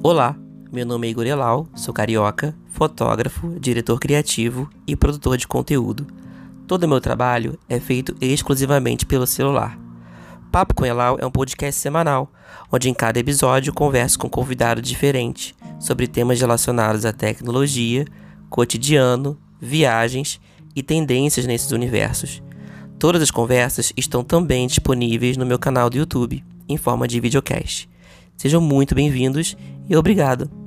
Olá, meu nome é Igor Elal, sou carioca, fotógrafo, diretor criativo e produtor de conteúdo. Todo o meu trabalho é feito exclusivamente pelo celular. Papo com Elal é um podcast semanal, onde em cada episódio converso com um convidado diferente sobre temas relacionados à tecnologia, cotidiano, viagens e tendências nesses universos. Todas as conversas estão também disponíveis no meu canal do YouTube, em forma de videocast. Sejam muito bem-vindos e obrigado